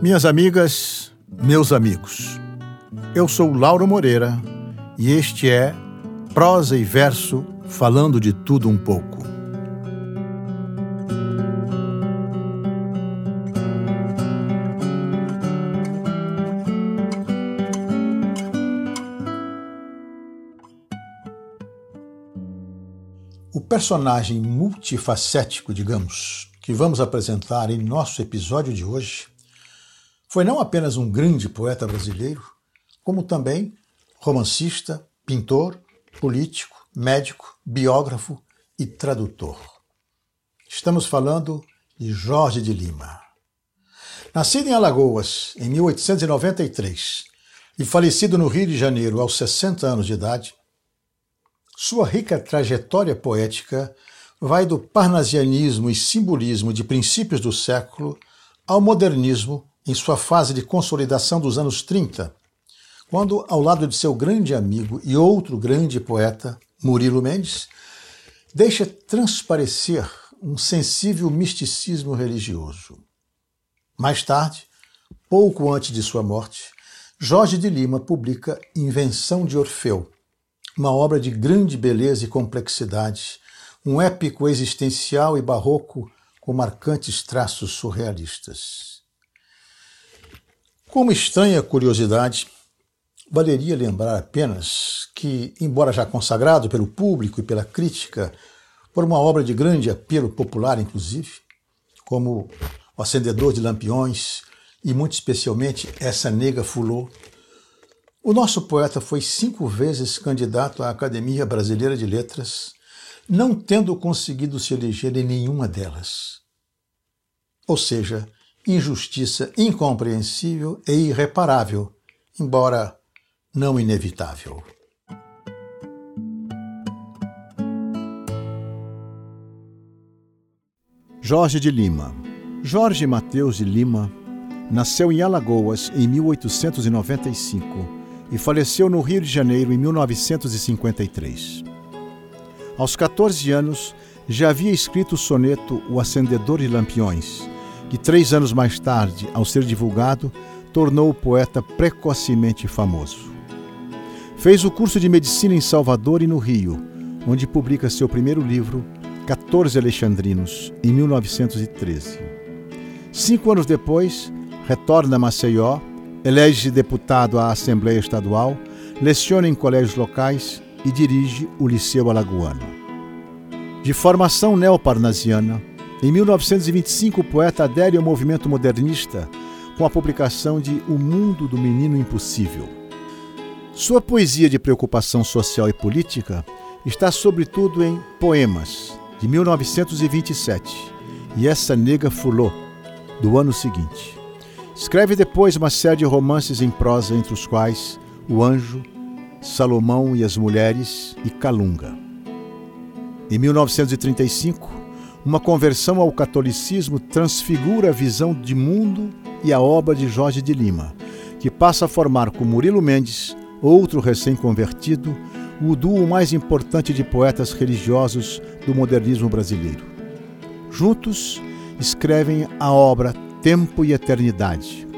Minhas amigas, meus amigos, eu sou Lauro Moreira e este é Prosa e Verso falando de tudo um pouco. O personagem multifacético, digamos, que vamos apresentar em nosso episódio de hoje, foi não apenas um grande poeta brasileiro, como também romancista, pintor, político, médico, biógrafo e tradutor. Estamos falando de Jorge de Lima. Nascido em Alagoas em 1893 e falecido no Rio de Janeiro aos 60 anos de idade, sua rica trajetória poética vai do parnasianismo e simbolismo de princípios do século ao modernismo em sua fase de consolidação dos anos 30, quando, ao lado de seu grande amigo e outro grande poeta, Murilo Mendes, deixa transparecer um sensível misticismo religioso. Mais tarde, pouco antes de sua morte, Jorge de Lima publica Invenção de Orfeu, uma obra de grande beleza e complexidade, um épico existencial e barroco com marcantes traços surrealistas. Como estranha curiosidade, valeria lembrar apenas que, embora já consagrado pelo público e pela crítica por uma obra de grande apelo popular, inclusive, como O Acendedor de Lampiões e, muito especialmente, Essa Nega Fulô, o nosso poeta foi cinco vezes candidato à Academia Brasileira de Letras, não tendo conseguido se eleger em nenhuma delas. Ou seja, injustiça incompreensível e irreparável, embora não inevitável. Jorge de Lima. Jorge Mateus de Lima nasceu em Alagoas em 1895 e faleceu no Rio de Janeiro em 1953. Aos 14 anos, já havia escrito o soneto O Acendedor de Lampiões, que três anos mais tarde, ao ser divulgado, tornou o poeta precocemente famoso. Fez o curso de medicina em Salvador e no Rio, onde publica seu primeiro livro, 14 Alexandrinos, em 1913. Cinco anos depois, retorna a Maceió elege-se deputado à Assembleia Estadual, leciona em colégios locais e dirige o Liceu Alagoano. De formação neoparnasiana, em 1925 o poeta adere ao movimento modernista com a publicação de O Mundo do Menino Impossível. Sua poesia de preocupação social e política está sobretudo em Poemas, de 1927, e Essa Nega Fulô, do ano seguinte. Escreve depois uma série de romances em prosa, entre os quais O Anjo, Salomão e as Mulheres e Calunga. Em 1935, uma conversão ao catolicismo transfigura a visão de mundo e a obra de Jorge de Lima, que passa a formar com Murilo Mendes, outro recém-convertido, o duo mais importante de poetas religiosos do modernismo brasileiro. Juntos, escrevem a obra tempo e eternidade.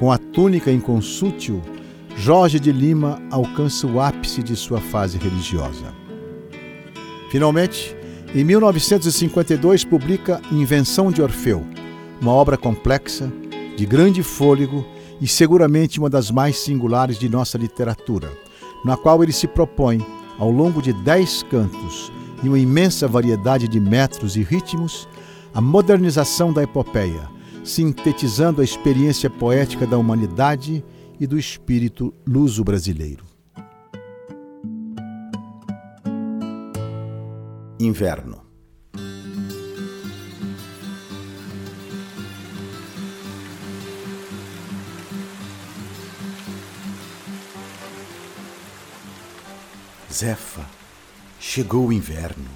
Com a túnica inconsútil, Jorge de Lima alcança o ápice de sua fase religiosa. Finalmente, em 1952, publica Invenção de Orfeu, uma obra complexa, de grande fôlego e seguramente uma das mais singulares de nossa literatura, na qual ele se propõe, ao longo de dez cantos e uma imensa variedade de metros e ritmos, a modernização da epopeia, sintetizando a experiência poética da humanidade e do espírito luso-brasileiro. Inverno Zefa, chegou o inverno.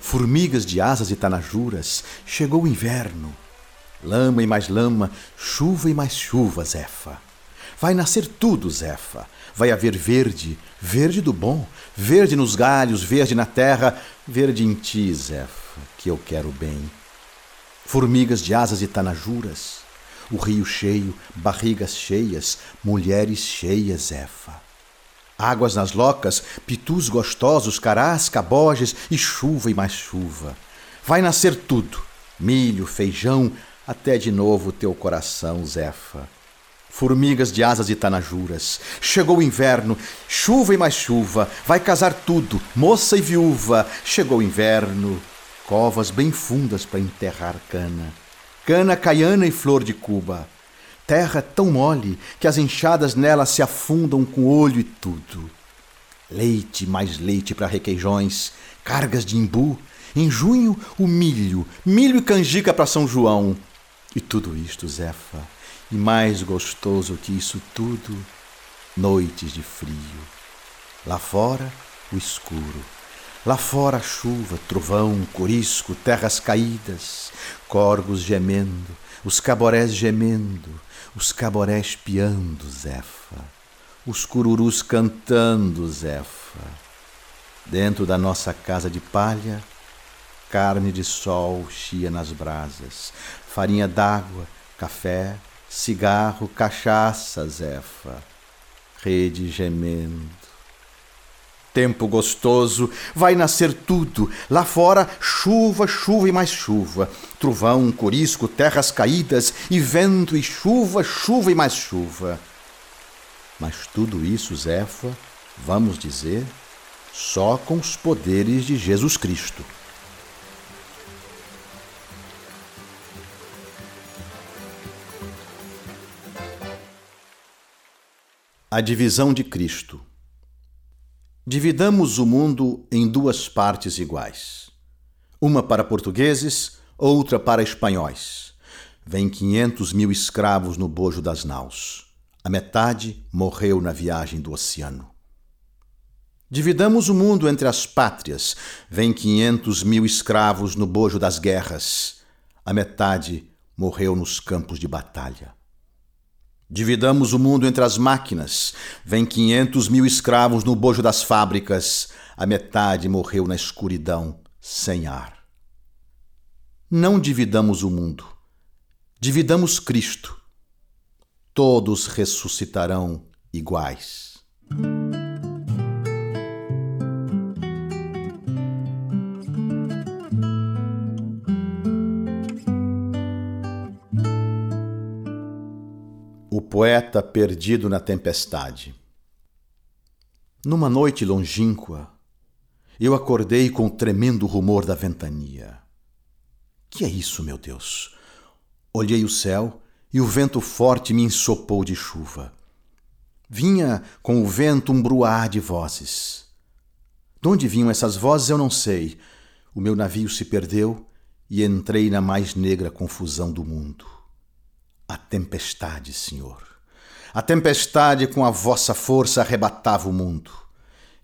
Formigas de asas e tanajuras, chegou o inverno. Lama e mais lama, chuva e mais chuva, Zefa. Vai nascer tudo, Zefa. Vai haver verde, verde do bom, verde nos galhos, verde na terra, verde em ti, Zefa, que eu quero bem. formigas de asas e tanajuras, o rio cheio, barrigas cheias, mulheres cheias, Efa. Águas nas locas, pitus gostosos, carás, caboges e chuva e mais chuva. Vai nascer tudo, milho, feijão, até de novo teu coração, Zefa. Formigas de asas e tanajuras. Chegou o inverno, chuva e mais chuva. Vai casar tudo, moça e viúva. Chegou o inverno, covas bem fundas para enterrar cana. Cana caiana e flor de Cuba. Terra tão mole que as enxadas nela se afundam com olho e tudo. Leite, mais leite para requeijões, cargas de imbu. Em junho, o milho, milho e canjica para São João. E tudo isto, Zefa, e mais gostoso que isso tudo, noites de frio. Lá fora, o escuro. Lá fora, a chuva, trovão, corisco, terras caídas, corgos gemendo, os caborés gemendo, os caborés piando, Zefa, os cururus cantando, Zefa. Dentro da nossa casa de palha, carne de sol chia nas brasas, farinha d'água, café, cigarro, cachaça, Zefa, rede gemendo. Tempo gostoso, vai nascer tudo. Lá fora, chuva, chuva e mais chuva. Trovão, corisco, terras caídas, e vento e chuva, chuva e mais chuva. Mas tudo isso, Zefa, vamos dizer, só com os poderes de Jesus Cristo. A divisão de Cristo. Dividamos o mundo em duas partes iguais. Uma para portugueses, outra para espanhóis. Vem quinhentos mil escravos no bojo das naus. A metade morreu na viagem do oceano. Dividamos o mundo entre as pátrias. Vem quinhentos mil escravos no bojo das guerras. A metade morreu nos campos de batalha. Dividamos o mundo entre as máquinas. Vem 500 mil escravos no bojo das fábricas. A metade morreu na escuridão, sem ar. Não dividamos o mundo. Dividamos Cristo. Todos ressuscitarão iguais. Poeta perdido na tempestade. Numa noite longínqua, eu acordei com o tremendo rumor da ventania. Que é isso, meu Deus? Olhei o céu e o vento forte me ensopou de chuva. Vinha com o vento um bruar de vozes. De onde vinham essas vozes eu não sei. O meu navio se perdeu e entrei na mais negra confusão do mundo tempestade, Senhor. A tempestade com a vossa força arrebatava o mundo.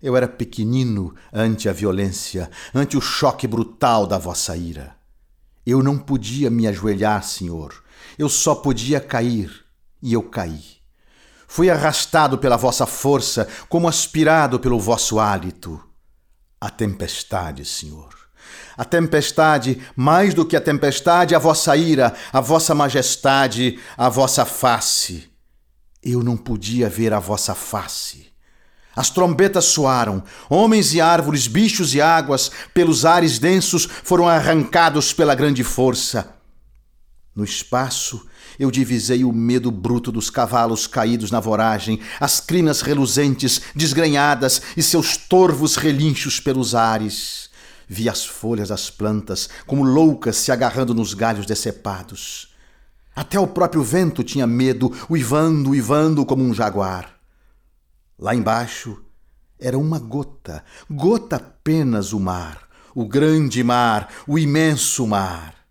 Eu era pequenino ante a violência, ante o choque brutal da vossa ira. Eu não podia me ajoelhar, Senhor. Eu só podia cair, e eu caí. Fui arrastado pela vossa força, como aspirado pelo vosso hálito. A tempestade, Senhor. A tempestade, mais do que a tempestade, a vossa ira, a vossa majestade, a vossa face. Eu não podia ver a vossa face. As trombetas soaram, homens e árvores, bichos e águas, pelos ares densos, foram arrancados pela grande força. No espaço, eu divisei o medo bruto dos cavalos caídos na voragem, as crinas reluzentes, desgrenhadas e seus torvos relinchos pelos ares. Vi as folhas das plantas como loucas se agarrando nos galhos decepados. Até o próprio vento tinha medo, uivando, uivando como um jaguar. Lá embaixo era uma gota, gota apenas o mar, o grande mar, o imenso mar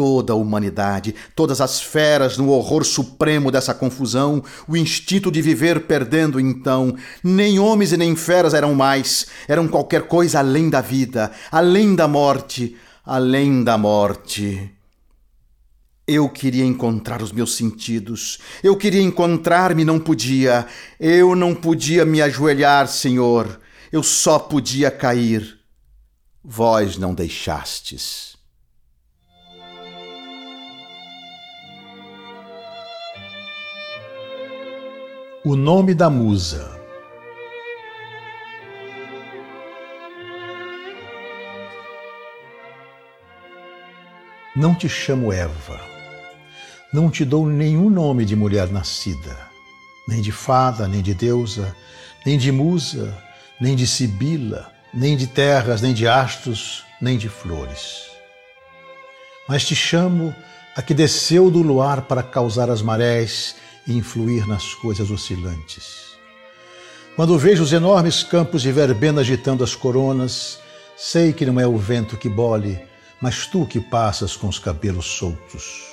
toda a humanidade, todas as feras no horror supremo dessa confusão, o instinto de viver perdendo então. Nem homens e nem feras eram mais, eram qualquer coisa além da vida, além da morte, além da morte. Eu queria encontrar os meus sentidos. Eu queria encontrar-me, não podia. Eu não podia me ajoelhar, Senhor. Eu só podia cair. Vós não deixastes. O nome da musa. Não te chamo Eva. Não te dou nenhum nome de mulher nascida, nem de fada, nem de deusa, nem de musa, nem de sibila, nem de terras, nem de astros, nem de flores. Mas te chamo a que desceu do luar para causar as marés e influir nas coisas oscilantes. Quando vejo os enormes campos de verbena agitando as coronas, sei que não é o vento que bole, mas tu que passas com os cabelos soltos.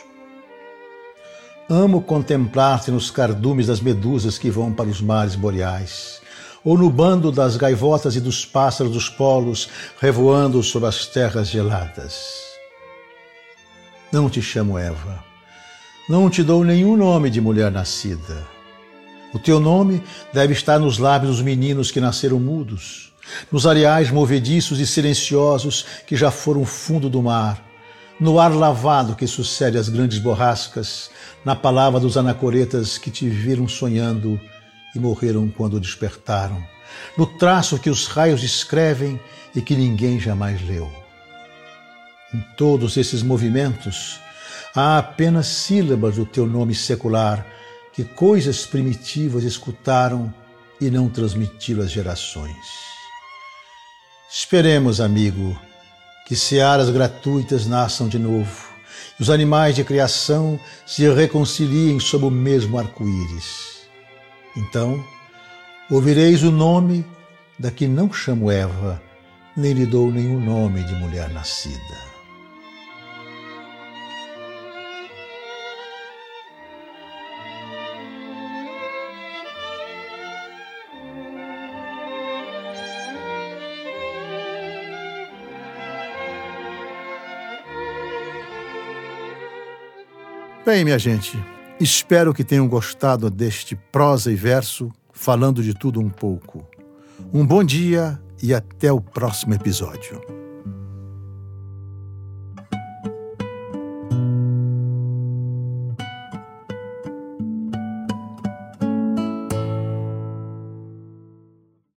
Amo contemplar-te nos cardumes das medusas que vão para os mares boreais, ou no bando das gaivotas e dos pássaros dos polos revoando sobre as terras geladas. Não te chamo Eva, não te dou nenhum nome de mulher nascida. O teu nome deve estar nos lábios dos meninos que nasceram mudos, nos areais movediços e silenciosos que já foram fundo do mar, no ar lavado que sucede às grandes borrascas, na palavra dos anacoretas que te viram sonhando e morreram quando despertaram, no traço que os raios escrevem e que ninguém jamais leu. Em todos esses movimentos, há apenas sílabas do teu nome secular que coisas primitivas escutaram e não transmitiram às gerações. Esperemos, amigo, que searas gratuitas nasçam de novo e os animais de criação se reconciliem sob o mesmo arco-íris. Então, ouvireis o nome da que não chamo Eva, nem lhe dou nenhum nome de mulher nascida. Bem, minha gente, espero que tenham gostado deste prosa e verso falando de tudo um pouco. Um bom dia e até o próximo episódio.